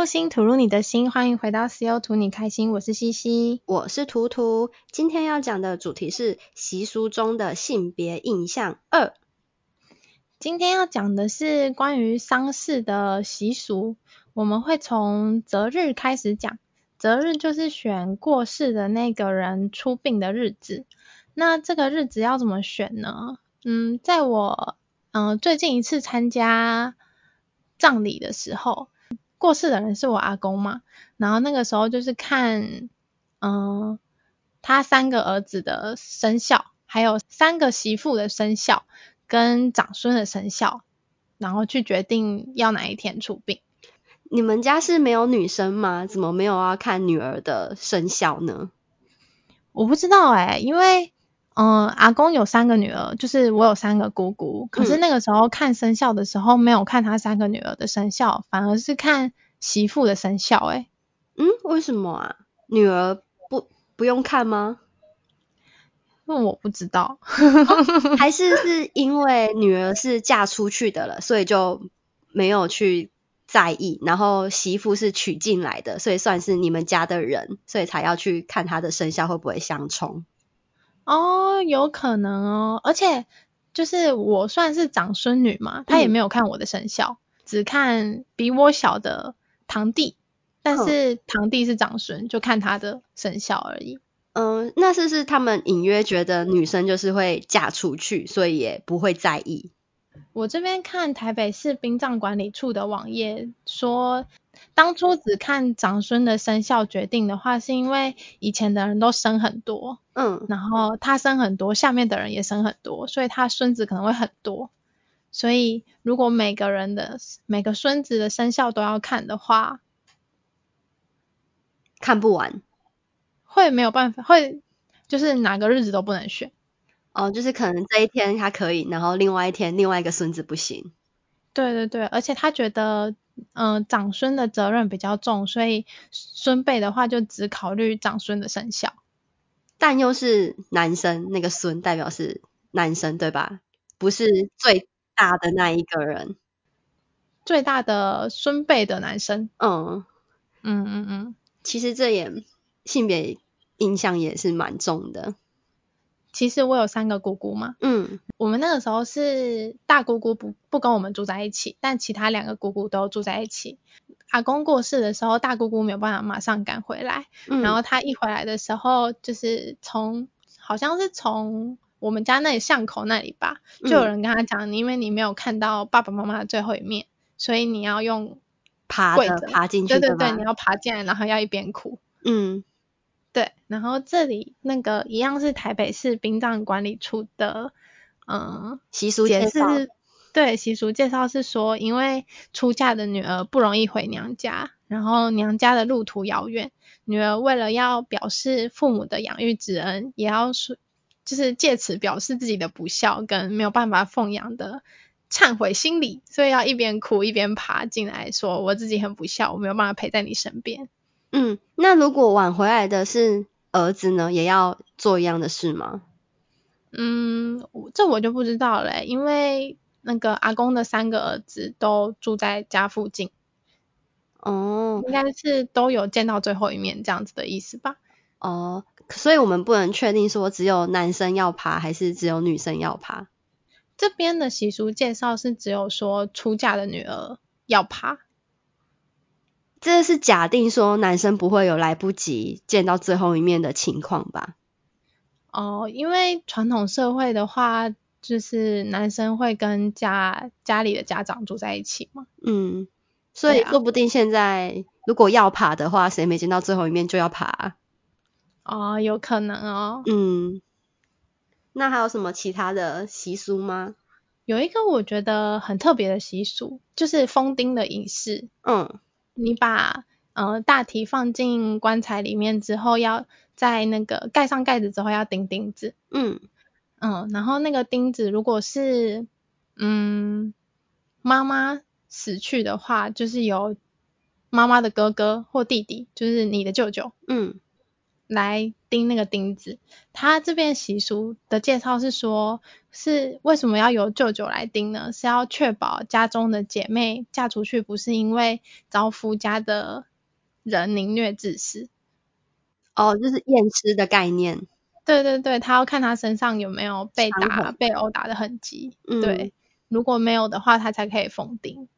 用心吐露你的心，欢迎回到 C.O. 图你开心，我是西西，我是图图。今天要讲的主题是习俗中的性别印象二。今天要讲的是关于丧事的习俗，我们会从择日开始讲。择日就是选过世的那个人出殡的日子。那这个日子要怎么选呢？嗯，在我嗯、呃、最近一次参加葬礼的时候，过世的人是我阿公嘛，然后那个时候就是看嗯、呃、他三个儿子的生肖，还有三个媳妇的生肖跟长孙的生肖，然后去决定要哪一天出殡。你们家是没有女生吗？怎么没有要看女儿的生肖呢？我不知道哎、欸，因为嗯、呃，阿公有三个女儿，就是我有三个姑姑。可是那个时候看生肖的时候，没有看他三个女儿的生肖，反而是看媳妇的生肖。哎，嗯，为什么啊？女儿不不用看吗？因为我不知道，哦、还是是因为女儿是嫁出去的了，所以就没有去。在意，然后媳妇是娶进来的，所以算是你们家的人，所以才要去看她的生肖会不会相冲。哦，有可能哦，而且就是我算是长孙女嘛，她也没有看我的生肖，嗯、只看比我小的堂弟，但是堂弟是长孙，就看他的生肖而已。嗯，那是是他们隐约觉得女生就是会嫁出去，所以也不会在意？我这边看台北市殡葬管理处的网页说，当初只看长孙的生肖决定的话，是因为以前的人都生很多，嗯，然后他生很多，下面的人也生很多，所以他孙子可能会很多。所以如果每个人的每个孙子的生肖都要看的话，看不完，会没有办法，会就是哪个日子都不能选。哦，就是可能这一天他可以，然后另外一天另外一个孙子不行。对对对，而且他觉得，嗯、呃，长孙的责任比较重，所以孙辈的话就只考虑长孙的生肖。但又是男生，那个孙代表是男生，对吧？不是最大的那一个人，最大的孙辈的男生。嗯嗯嗯嗯，其实这也性别印象也是蛮重的。其实我有三个姑姑嘛，嗯，我们那个时候是大姑姑不不跟我们住在一起，但其他两个姑姑都住在一起。阿公过世的时候，大姑姑没有办法马上赶回来，嗯，然后她一回来的时候，就是从好像是从我们家那里巷口那里吧，就有人跟她讲，你、嗯、因为你没有看到爸爸妈妈的最后一面，所以你要用爬的爬进去，对对对，你要爬进来，然后要一边哭，嗯。对，然后这里那个一样是台北市殡葬管理处的，嗯，习俗介绍。对，习俗介绍是说，因为出嫁的女儿不容易回娘家，然后娘家的路途遥远，女儿为了要表示父母的养育之恩，也要说，就是借此表示自己的不孝跟没有办法奉养的忏悔心理，所以要一边哭一边爬进来说，我自己很不孝，我没有办法陪在你身边。嗯，那如果晚回来的是儿子呢，也要做一样的事吗？嗯，这我就不知道了，因为那个阿公的三个儿子都住在家附近。哦，应该是都有见到最后一面这样子的意思吧？哦，所以我们不能确定说只有男生要爬，还是只有女生要爬。这边的习俗介绍是只有说出嫁的女儿要爬。这是假定说男生不会有来不及见到最后一面的情况吧？哦，因为传统社会的话，就是男生会跟家家里的家长住在一起嘛。嗯，所以说不定现在如果要爬的话，谁没见到最后一面就要爬。哦，有可能哦。嗯，那还有什么其他的习俗吗？有一个我觉得很特别的习俗，就是封钉的仪式。嗯。你把呃大体放进棺材里面之后，要在那个盖上盖子之后要钉钉子。嗯。嗯，然后那个钉子如果是嗯妈妈死去的话，就是由妈妈的哥哥或弟弟，就是你的舅舅，嗯，来钉那个钉子。他这边习俗的介绍是说，是为什么要由舅舅来钉呢？是要确保家中的姐妹嫁出去不是因为遭夫家的人凌虐致死。哦，就是验尸的概念。对对对，他要看他身上有没有被打、被殴打的痕迹。嗯，对，如果没有的话，他才可以封钉。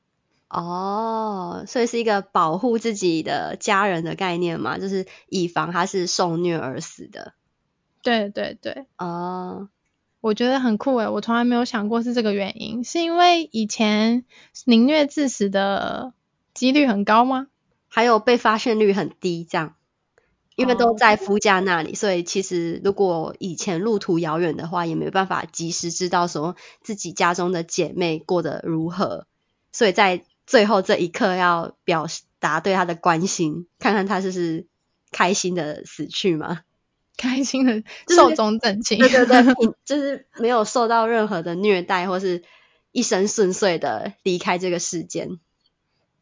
哦，所以是一个保护自己的家人的概念嘛，就是以防他是受虐而死的。对对对。哦，我觉得很酷诶，我从来没有想过是这个原因，是因为以前凌虐致死的几率很高吗？还有被发现率很低，这样。因为都在夫家那里，oh. 所以其实如果以前路途遥远的话，也没办法及时知道说自己家中的姐妹过得如何，所以在最后这一刻要表达对他的关心，看看他是不是开心的死去吗？开心的寿终正寝，对对对，就是没有受到任何的虐待，或是一生顺遂的离开这个世间。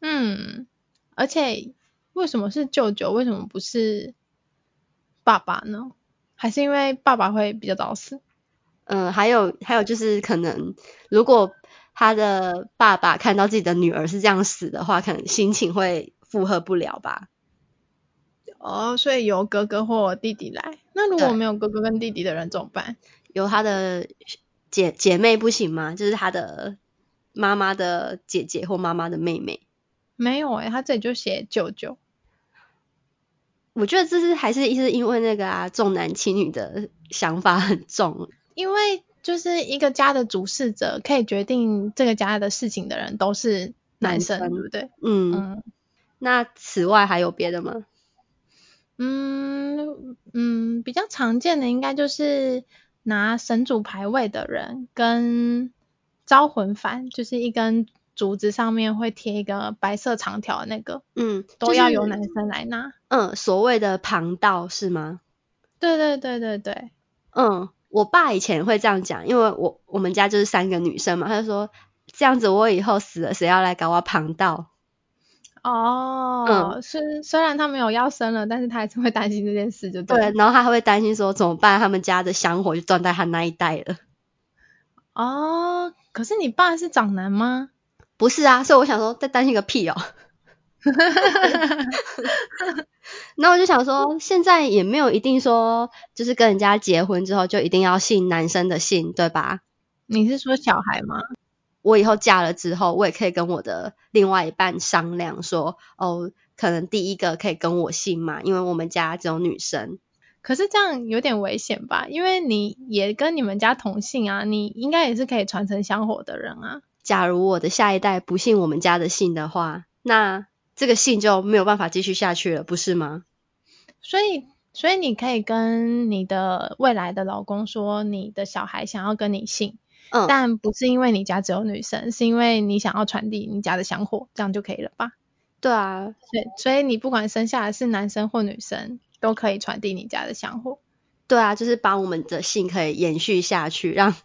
嗯，而且为什么是舅舅？为什么不是？爸爸呢？还是因为爸爸会比较早死？嗯，还有还有就是可能如果他的爸爸看到自己的女儿是这样死的话，可能心情会负荷不了吧。哦，所以由哥哥或弟弟来。那如果没有哥哥跟弟弟的人怎么办？由他的姐姐妹不行吗？就是他的妈妈的姐姐或妈妈的妹妹。没有诶、欸，他这里就写舅舅。我觉得这是还是一是因为那个啊重男轻女的想法很重，因为就是一个家的主事者可以决定这个家的事情的人都是男生，男生对不对？嗯嗯。那此外还有别的吗？嗯嗯，比较常见的应该就是拿神主牌位的人跟招魂幡，就是一根。竹子上面会贴一个白色长条的那个，嗯，都要由男生来拿。嗯，所谓的旁道是吗？对对对对对。嗯，我爸以前会这样讲，因为我我们家就是三个女生嘛，他就说这样子我以后死了谁要来搞我旁道？哦，嗯，虽虽然他没有要生了，但是他还是会担心这件事，就对。对，然后他还会担心说怎么办？他们家的香火就断在他那一代了。哦，可是你爸是长男吗？不是啊，所以我想说，在担心个屁哦。那我就想说，现在也没有一定说，就是跟人家结婚之后就一定要姓男生的姓，对吧？你是说小孩吗？我以后嫁了之后，我也可以跟我的另外一半商量说，哦，可能第一个可以跟我姓嘛，因为我们家只有女生。可是这样有点危险吧？因为你也跟你们家同姓啊，你应该也是可以传承香火的人啊。假如我的下一代不信我们家的姓的话，那这个姓就没有办法继续下去了，不是吗？所以，所以你可以跟你的未来的老公说，你的小孩想要跟你姓，嗯，但不是因为你家只有女生，是因为你想要传递你家的香火，这样就可以了吧？对啊，对，所以你不管生下来是男生或女生，都可以传递你家的香火。对啊，就是把我们的姓可以延续下去，让。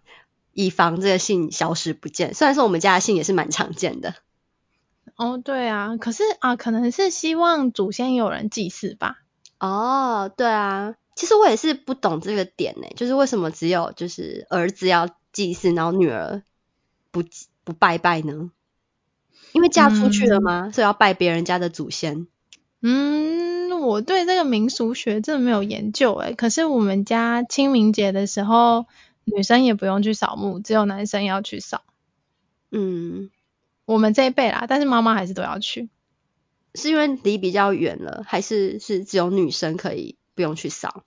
以防这个姓消失不见，虽然说我们家的姓也是蛮常见的。哦，对啊，可是啊，可能是希望祖先有人祭祀吧。哦，对啊，其实我也是不懂这个点呢，就是为什么只有就是儿子要祭祀，然后女儿不不拜拜呢？因为嫁出去了吗？嗯，所以要拜别人家的祖先。嗯，我对这个民俗学真的没有研究诶，可是我们家清明节的时候。女生也不用去扫墓，只有男生要去扫。嗯，我们这一辈啦，但是妈妈还是都要去。是因为离比较远了，还是是只有女生可以不用去扫？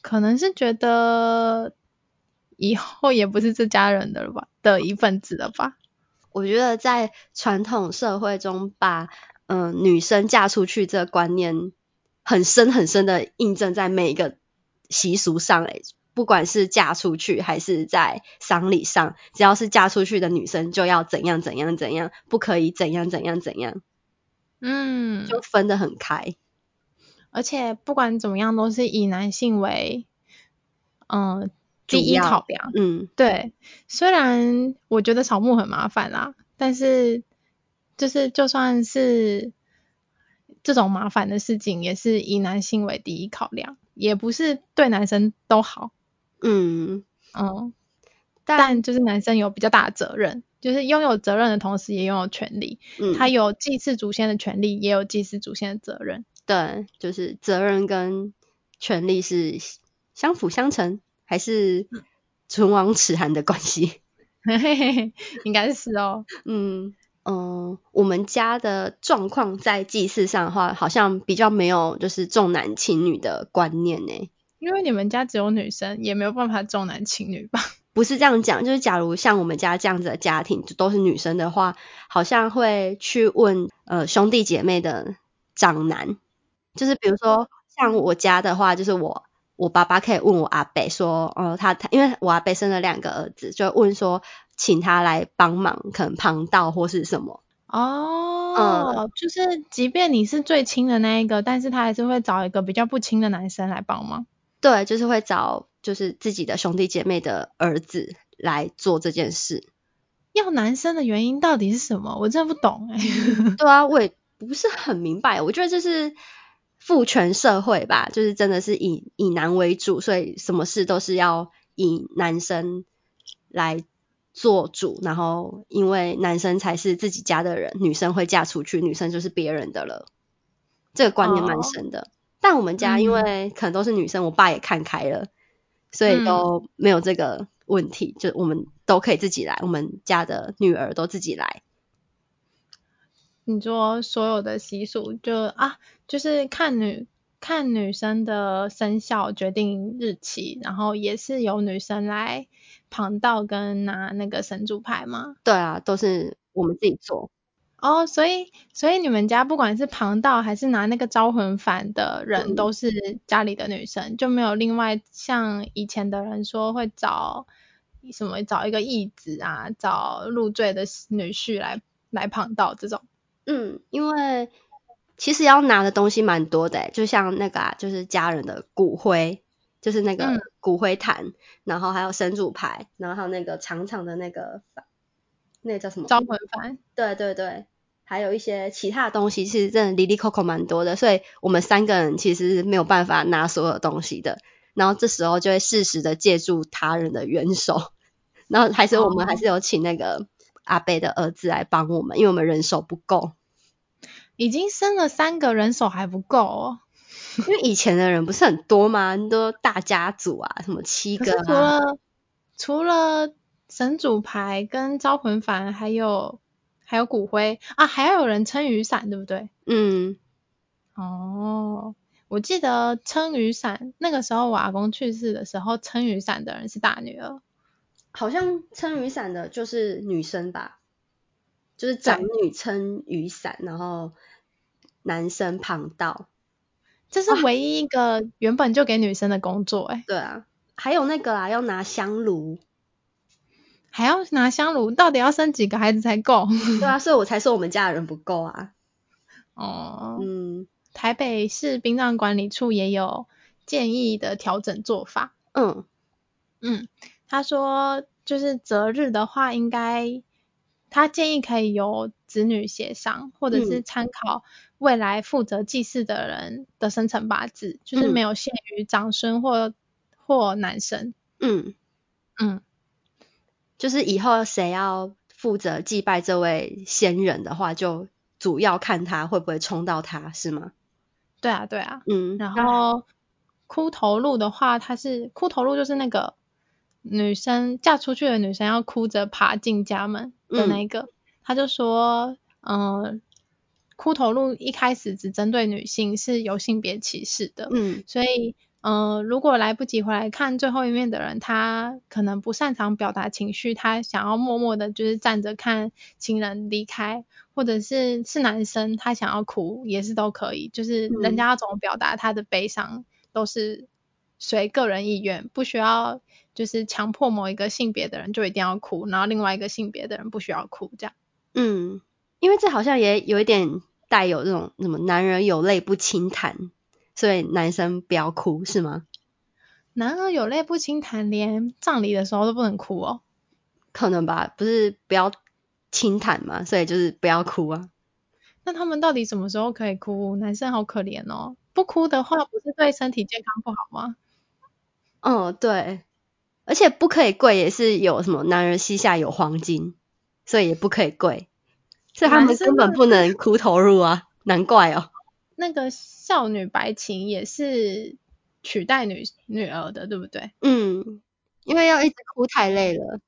可能是觉得以后也不是这家人的了吧，的一份子了吧。我觉得在传统社会中把，把嗯女生嫁出去这个观念很深很深的印证在每一个习俗上诶。不管是嫁出去还是在丧礼上，只要是嫁出去的女生就要怎样怎样怎样，不可以怎样怎样怎样，嗯，就分得很开。而且不管怎么样，都是以男性为，嗯、呃，第一考量。嗯，对。虽然我觉得扫墓很麻烦啦，但是就是就算是。这种麻烦的事情也是以男性为第一考量，也不是对男生都好。嗯嗯，但就是男生有比较大的责任，就是拥有责任的同时也拥有权利。嗯，他有祭祀祖先的权利，也有祭祀祖先的责任。对，就是责任跟权利是相辅相成，还是唇亡齿寒的关系？嘿嘿嘿，应该是哦。嗯嗯，我们家的状况在祭祀上的话，好像比较没有就是重男轻女的观念呢。因为你们家只有女生，也没有办法重男轻女吧？不是这样讲，就是假如像我们家这样子的家庭，就都是女生的话，好像会去问呃兄弟姐妹的长男。就是比如说，像我家的话，就是我我爸爸可以问我阿伯说，呃，他他因为我阿伯生了两个儿子，就问说，请他来帮忙，可能旁道或是什么。哦，嗯，就是即便你是最亲的那一个，但是他还是会找一个比较不亲的男生来帮忙。对，就是会找就是自己的兄弟姐妹的儿子来做这件事。要男生的原因到底是什么？我真的不懂哎。对啊，我也不是很明白。我觉得这是。父权社会吧，就是真的是以以男为主，所以什么事都是要以男生来做主，然后因为男生才是自己家的人，女生会嫁出去，女生就是别人的了。这个观念蛮深的。哦、但我们家因为可能都是女生，嗯、我爸也看开了，所以都没有这个问题，嗯、就我们都可以自己来，我们家的女儿都自己来。你说所有的习俗就啊，就是看女看女生的生肖决定日期，然后也是由女生来旁道跟拿那个神主牌吗？对啊，都是我们自己做。哦，所以所以你们家不管是旁道还是拿那个招魂幡的人，都是家里的女生，嗯、就没有另外像以前的人说会找什么找一个义子啊，找入赘的女婿来来旁道这种。嗯，因为其实要拿的东西蛮多的，就像那个啊，就是家人的骨灰，就是那个骨灰坛，嗯、然后还有神主牌，然后还有那个长长的那个，那个叫什么？招魂幡。对对对，还有一些其他的东西，其实真的哩哩抠抠蛮多的，所以我们三个人其实是没有办法拿所有东西的，然后这时候就会适时的借助他人的援手，然后还是我们还是有请那个阿贝的儿子来帮我们，因为我们人手不够。已经生了三个，人手还不够哦。因为以前的人不是很多吗？很多大家族啊，什么七个啊。除了除了神主牌跟招魂幡，还有还有骨灰啊，还要有人撑雨伞，对不对？嗯。哦，我记得撑雨伞那个时候，我阿公去世的时候，撑雨伞的人是大女儿。好像撑雨伞的就是女生吧？就是长女撑雨伞，然后。男生旁道，这是唯一一个原本就给女生的工作哎、欸。对啊，还有那个啊，要拿香炉，还要拿香炉，到底要生几个孩子才够？对啊，所以我才说我们家的人不够啊。哦，嗯，台北市殡葬管理处也有建议的调整做法。嗯嗯，他说就是择日的话，应该他建议可以由子女协商，或者是参考。未来负责祭祀的人的生辰八字，就是没有限于长孙或、嗯、或男生。嗯嗯，就是以后谁要负责祭拜这位仙人的话，就主要看他会不会冲到他，是吗？对啊对啊。嗯，然后骷头禄的话，它是骷头禄，就是那个女生嫁出去的女生要哭着爬进家门的那个，嗯、他就说，嗯、呃。骷头禄一开始只针对女性，是有性别歧视的。嗯，所以，呃，如果来不及回来看最后一面的人，他可能不擅长表达情绪，他想要默默的，就是站着看情人离开，或者是是男生，他想要哭也是都可以。就是人家要怎么表达他的悲伤，都是随个人意愿，不需要就是强迫某一个性别的人就一定要哭，然后另外一个性别的人不需要哭这样。嗯。因为这好像也有一点带有这种什么“男人有泪不轻弹”，所以男生不要哭是吗？男儿有泪不轻弹，连葬礼的时候都不能哭哦？可能吧，不是不要轻弹嘛，所以就是不要哭啊。那他们到底什么时候可以哭？男生好可怜哦，不哭的话不是对身体健康不好吗？嗯，对，而且不可以跪也是有什么男人膝下有黄金，所以也不可以跪，所以他们根本不能哭投入啊，难怪哦。那个少女白琴也是取代女女儿的，对不对？嗯，因为要一直哭太累了。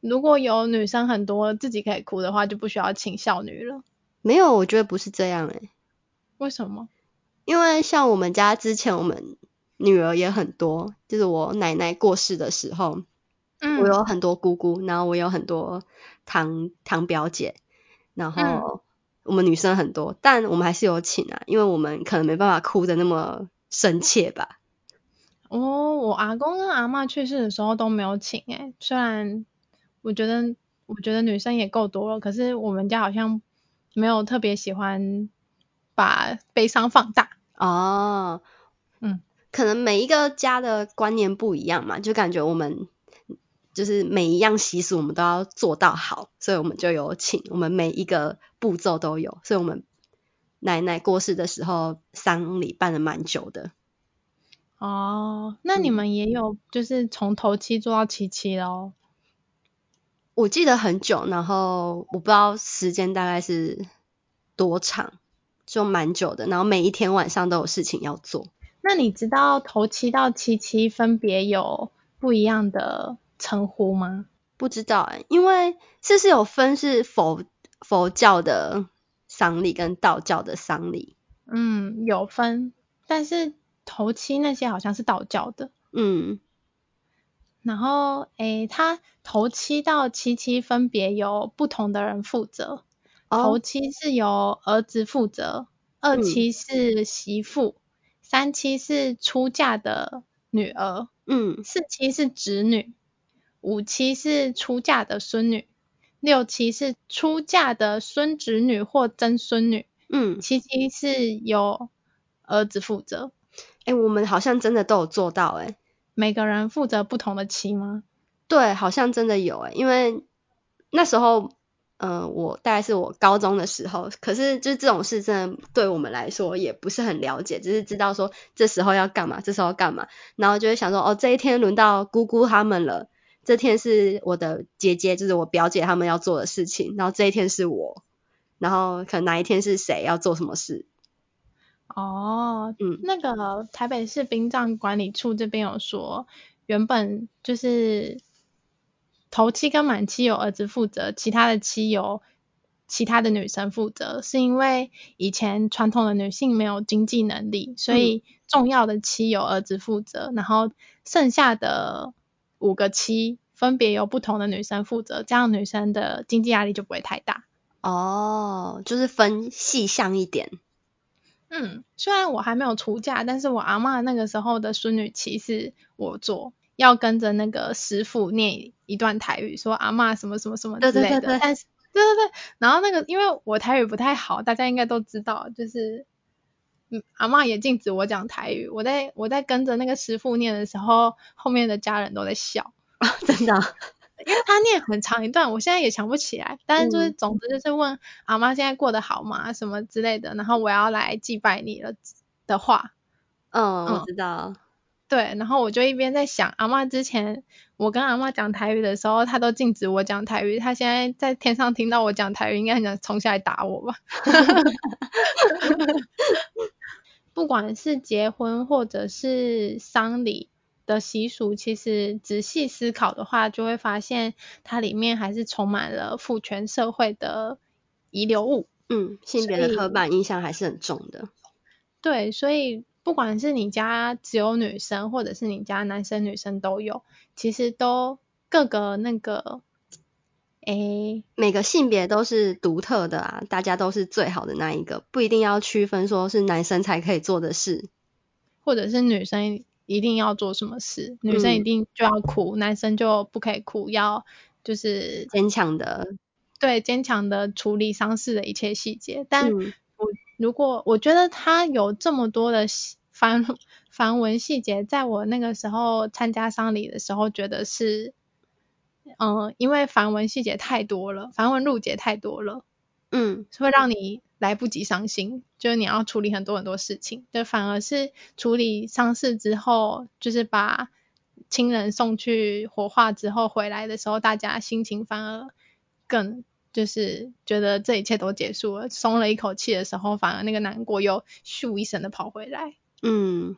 如果有女生很多自己可以哭的话，就不需要请少女了。没有，我觉得不是这样诶、欸。为什么？因为像我们家之前，我们女儿也很多，就是我奶奶过世的时候，嗯，我有很多姑姑，然后我有很多堂堂表姐，然后我们女生很多，嗯，但我们还是有请啊，因为我们可能没办法哭的那么深切吧。哦，我阿公跟阿嬷去世的时候都没有请诶、欸，虽然我觉得我觉得女生也够多了，可是我们家好像。没有特别喜欢把悲伤放大哦，嗯，可能每一个家的观念不一样嘛，就感觉我们就是每一样习俗我们都要做到好，所以我们就有请，我们每一个步骤都有，所以我们奶奶过世的时候丧礼办了蛮久的。哦，那你们也有就是从头七做到七七咯？我记得很久，然后我不知道时间大概是多长，就蛮久的。然后每一天晚上都有事情要做。那你知道头七到七七分别有不一样的称呼吗？不知道哎、欸，因为这是有分是佛佛教的丧礼跟道教的丧礼。嗯，有分，但是头七那些好像是道教的。嗯。然后，诶，他头七到七七分别由不同的人负责。Oh. 头七是由儿子负责，二七是媳妇，嗯、三七是出嫁的女儿，嗯，四七是侄女，五七是出嫁的孙女，六七是出嫁的孙侄女或曾孙女，嗯，七七是由儿子负责。诶，我们好像真的都有做到，诶。每个人负责不同的七吗？对，好像真的有诶，因为那时候，嗯、呃，我大概是我高中的时候，可是就是这种事真的对我们来说也不是很了解，只是知道说这时候要干嘛，这时候干嘛，然后就会想说，哦，这一天轮到姑姑他们了，这天是我的姐姐，就是我表姐他们要做的事情，然后这一天是我，然后可能哪一天是谁要做什么事。哦，嗯，那个台北市殡葬管理处这边有说，原本就是头七跟满七由儿子负责，其他的七由其他的女生负责，是因为以前传统的女性没有经济能力，所以重要的七由儿子负责，嗯，然后剩下的五个七分别由不同的女生负责，这样女生的经济压力就不会太大。哦，就是分细项一点。嗯，虽然我还没有出嫁，但是我阿嬷那个时候的孙女七是我做，要跟着那个师傅念一段台语，说阿嬷什么什么什么之类的。对对对对。但是，对对对。然后那个，因为我台语不太好，大家应该都知道，就是，嗯，阿嬷也禁止我讲台语。我在我在跟着那个师傅念的时候，后面的家人都在笑。哦，真的。因为他念很长一段，我现在也想不起来。但是就是，总之就是问阿嬷现在过得好吗？什么之类的。然后我要来祭拜你了的话。嗯，我知道。对，然后我就一边在想，阿嬷之前我跟阿嬷讲台语的时候，她都禁止我讲台语。她现在在天上听到我讲台语，应该很想冲下来打我吧？不管是结婚或者是丧礼。的习俗其实仔细思考的话，就会发现它里面还是充满了父权社会的遗留物。嗯，性别的刻板印象还是很重的。对，所以不管是你家只有女生，或者是你家男生女生都有，其实都各个那个，诶，每个性别都是独特的啊，大家都是最好的那一个，不一定要区分说是男生才可以做的事，或者是女生。一定要做什么事，女生一定就要哭，嗯、男生就不可以哭，要就是坚强的，对，坚强的处理丧事的一切细节。但我、嗯、如果我觉得他有这么多的繁繁文细节，在我那个时候参加丧礼的时候，觉得是，嗯，因为繁文细节太多了，繁文缛节太多了。嗯，会让你来不及伤心，就是你要处理很多很多事情，就反而是处理丧事之后，就是把亲人送去火化之后回来的时候，大家心情反而更就是觉得这一切都结束了，松了一口气的时候，反而那个难过又咻一声的跑回来。嗯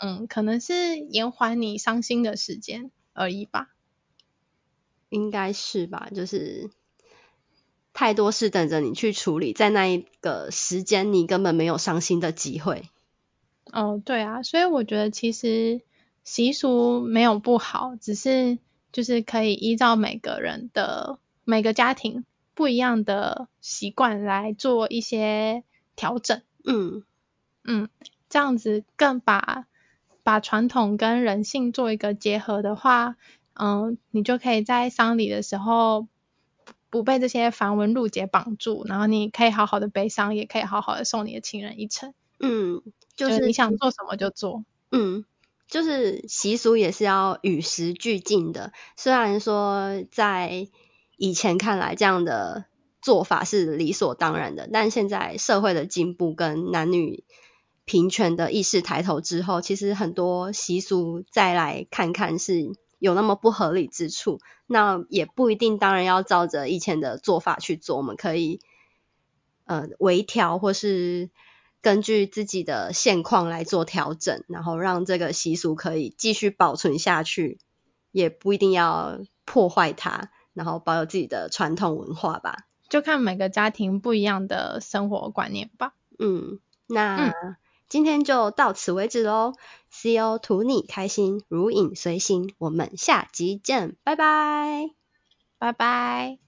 嗯，可能是延缓你伤心的时间而已吧。应该是吧，就是太多事等着你去处理，在那一个时间你根本没有伤心的机会。哦，对啊，所以我觉得其实习俗没有不好，只是就是可以依照每个人的每个家庭不一样的习惯来做一些调整。嗯嗯，这样子更把把传统跟人性做一个结合的话。嗯，你就可以在丧礼的时候不被这些繁文缛节绑住，然后你可以好好的悲伤，也可以好好的送你的亲人一程。嗯，就是，就是你想做什么就做。嗯，就是习俗也是要与时俱进的。虽然说在以前看来这样的做法是理所当然的，但现在社会的进步跟男女平权的意识抬头之后，其实很多习俗再来看看是。有那么不合理之处，那也不一定，当然要照着以前的做法去做。我们可以呃微调，或是根据自己的现况来做调整，然后让这个习俗可以继续保存下去，也不一定要破坏它，然后保有自己的传统文化吧。就看每个家庭不一样的生活观念吧。嗯，那。嗯今天就到此为止喽，C.O. 图你开心，如影随形，我们下集见，拜拜，拜拜。